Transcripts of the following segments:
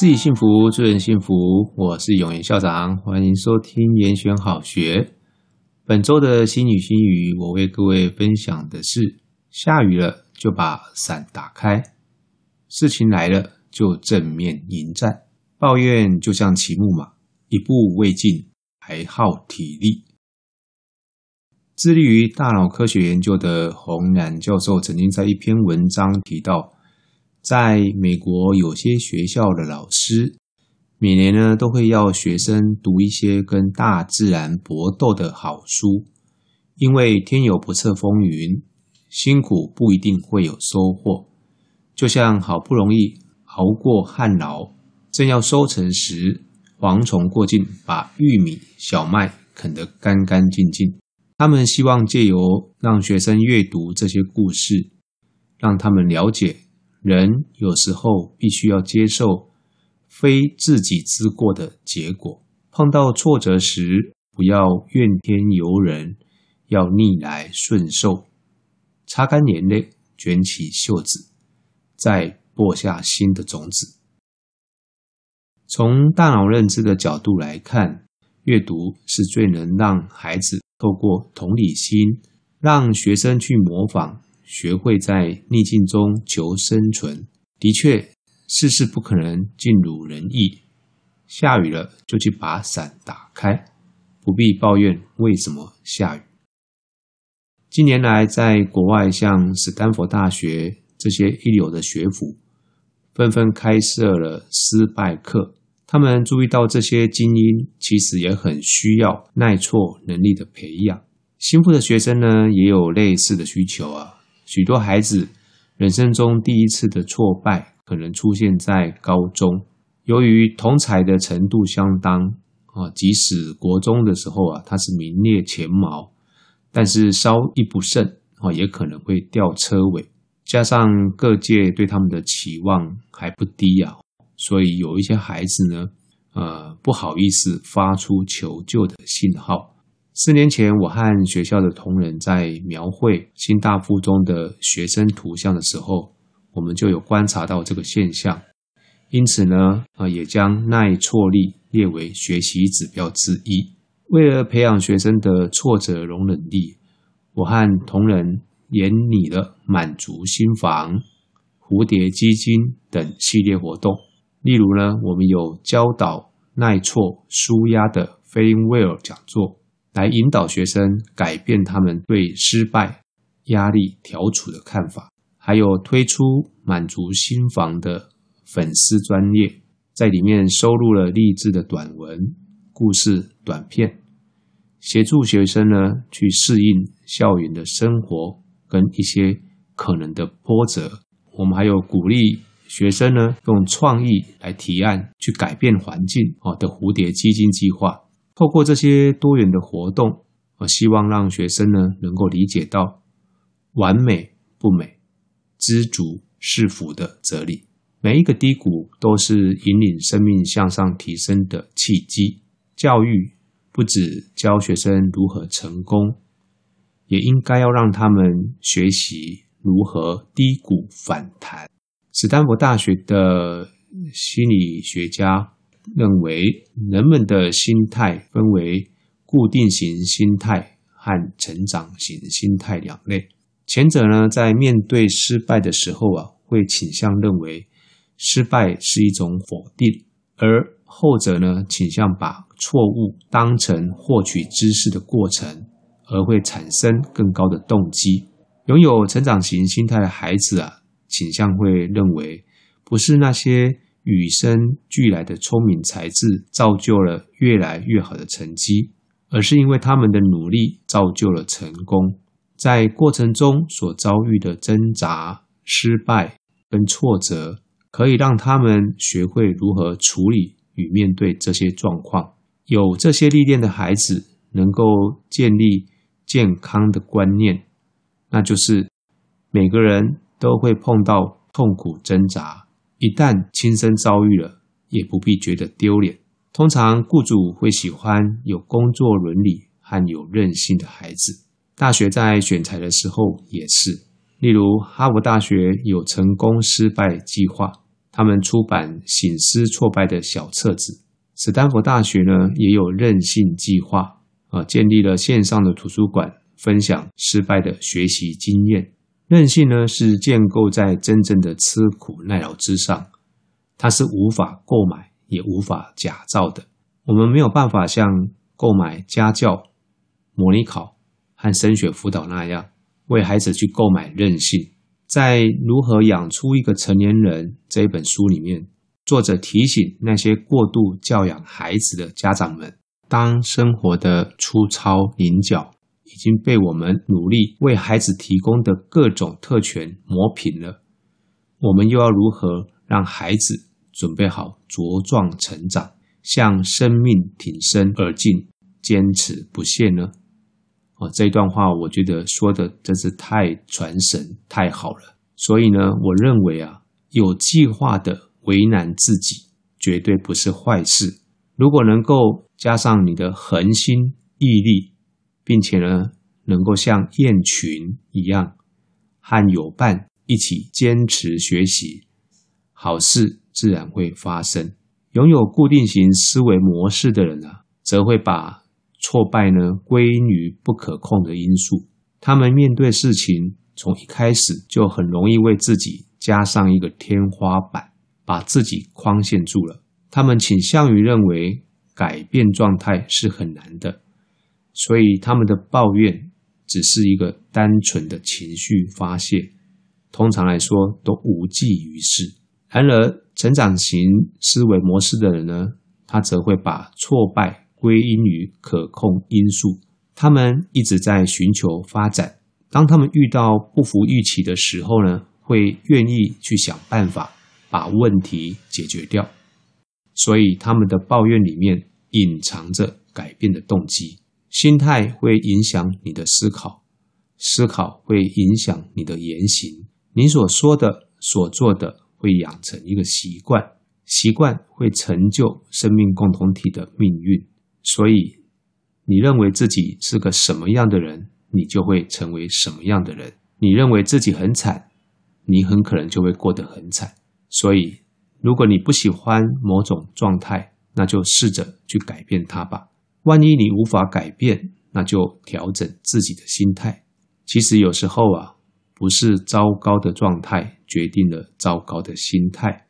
自己幸福，助人幸福。我是永言校长，欢迎收听延选好学。本周的新语新语，我为各位分享的是：下雨了就把伞打开，事情来了就正面迎战。抱怨就像骑木马，一步未进还耗体力。致力于大脑科学研究的洪然教授曾经在一篇文章提到。在美国，有些学校的老师每年呢都会要学生读一些跟大自然搏斗的好书，因为天有不测风云，辛苦不一定会有收获。就像好不容易熬过旱涝，正要收成时，蝗虫过境，把玉米、小麦啃得干干净净。他们希望借由让学生阅读这些故事，让他们了解。人有时候必须要接受非自己之过的结果。碰到挫折时，不要怨天尤人，要逆来顺受，擦干眼泪，卷起袖子，再播下新的种子。从大脑认知的角度来看，阅读是最能让孩子透过同理心，让学生去模仿。学会在逆境中求生存，的确，事事不可能尽如人意。下雨了，就去把伞打开，不必抱怨为什么下雨。近年来，在国外，像史丹佛大学这些一流的学府，纷纷开设了失败课。他们注意到这些精英其实也很需要耐挫能力的培养。新富的学生呢，也有类似的需求啊。许多孩子人生中第一次的挫败，可能出现在高中。由于同侪的程度相当啊，即使国中的时候啊，他是名列前茅，但是稍一不慎啊，也可能会掉车尾。加上各界对他们的期望还不低啊，所以有一些孩子呢，呃，不好意思发出求救的信号。四年前，我和学校的同仁在描绘新大附中的学生图像的时候，我们就有观察到这个现象。因此呢，啊，也将耐挫力列为学习指标之一。为了培养学生的挫折容忍力，我和同仁研拟了满足心房、蝴蝶基金等系列活动。例如呢，我们有教导耐挫舒压的 Feeling Well 讲座。来引导学生改变他们对失败、压力调处的看法，还有推出满足心房的粉丝专页，在里面收录了励志的短文、故事短片，协助学生呢去适应校园的生活跟一些可能的波折。我们还有鼓励学生呢用创意来提案去改变环境哦的蝴蝶基金计划。透过这些多元的活动，我希望让学生呢能够理解到“完美不美，知足是福”的哲理。每一个低谷都是引领生命向上提升的契机。教育不只教学生如何成功，也应该要让他们学习如何低谷反弹。史丹佛大学的心理学家。认为人们的心态分为固定型心态和成长型心态两类。前者呢，在面对失败的时候啊，会倾向认为失败是一种否定；而后者呢，倾向把错误当成获取知识的过程，而会产生更高的动机。拥有成长型心态的孩子啊，倾向会认为不是那些。与生俱来的聪明才智造就了越来越好的成绩，而是因为他们的努力造就了成功。在过程中所遭遇的挣扎、失败跟挫折，可以让他们学会如何处理与面对这些状况。有这些历练的孩子，能够建立健康的观念，那就是每个人都会碰到痛苦挣扎。一旦亲身遭遇了，也不必觉得丢脸。通常雇主会喜欢有工作伦理和有韧性的孩子。大学在选材的时候也是，例如哈佛大学有成功失败计划，他们出版醒思挫败的小册子。斯坦福大学呢也有韧性计划啊，建立了线上的图书馆，分享失败的学习经验。韧性呢是建构在真正的吃苦耐劳之上，它是无法购买也无法假造的。我们没有办法像购买家教、模拟考和升学辅导那样，为孩子去购买韧性。在《如何养出一个成年人》这一本书里面，作者提醒那些过度教养孩子的家长们：当生活的粗糙棱角已经被我们努力为孩子提供的各种特权磨平了，我们又要如何让孩子准备好茁壮成长，向生命挺身而进，坚持不懈呢？哦，这一段话我觉得说的真是太传神、太好了。所以呢，我认为啊，有计划的为难自己绝对不是坏事。如果能够加上你的恒心毅力，并且呢，能够像雁群一样和友伴一起坚持学习，好事自然会发生。拥有固定型思维模式的人啊，则会把挫败呢，归因于不可控的因素。他们面对事情，从一开始就很容易为自己加上一个天花板，把自己框限住了。他们倾向于认为改变状态是很难的，所以他们的抱怨只是一个单纯的情绪发泄，通常来说都无济于事。然而，成长型思维模式的人呢，他则会把挫败。归因于可控因素，他们一直在寻求发展。当他们遇到不符预期的时候呢，会愿意去想办法把问题解决掉。所以他们的抱怨里面隐藏着改变的动机。心态会影响你的思考，思考会影响你的言行。你所说的、所做的会养成一个习惯，习惯会成就生命共同体的命运。所以，你认为自己是个什么样的人，你就会成为什么样的人。你认为自己很惨，你很可能就会过得很惨。所以，如果你不喜欢某种状态，那就试着去改变它吧。万一你无法改变，那就调整自己的心态。其实有时候啊，不是糟糕的状态决定了糟糕的心态，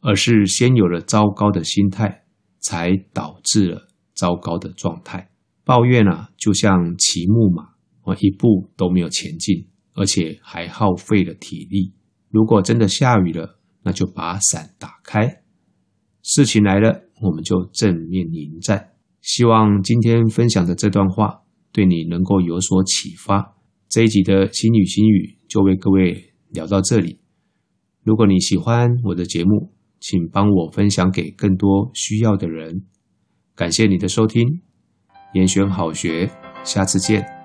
而是先有了糟糕的心态，才导致了。糟糕的状态，抱怨啊，就像骑木马，我一步都没有前进，而且还耗费了体力。如果真的下雨了，那就把伞打开。事情来了，我们就正面迎战。希望今天分享的这段话对你能够有所启发。这一集的心语星语就为各位聊到这里。如果你喜欢我的节目，请帮我分享给更多需要的人。感谢你的收听，严选好学，下次见。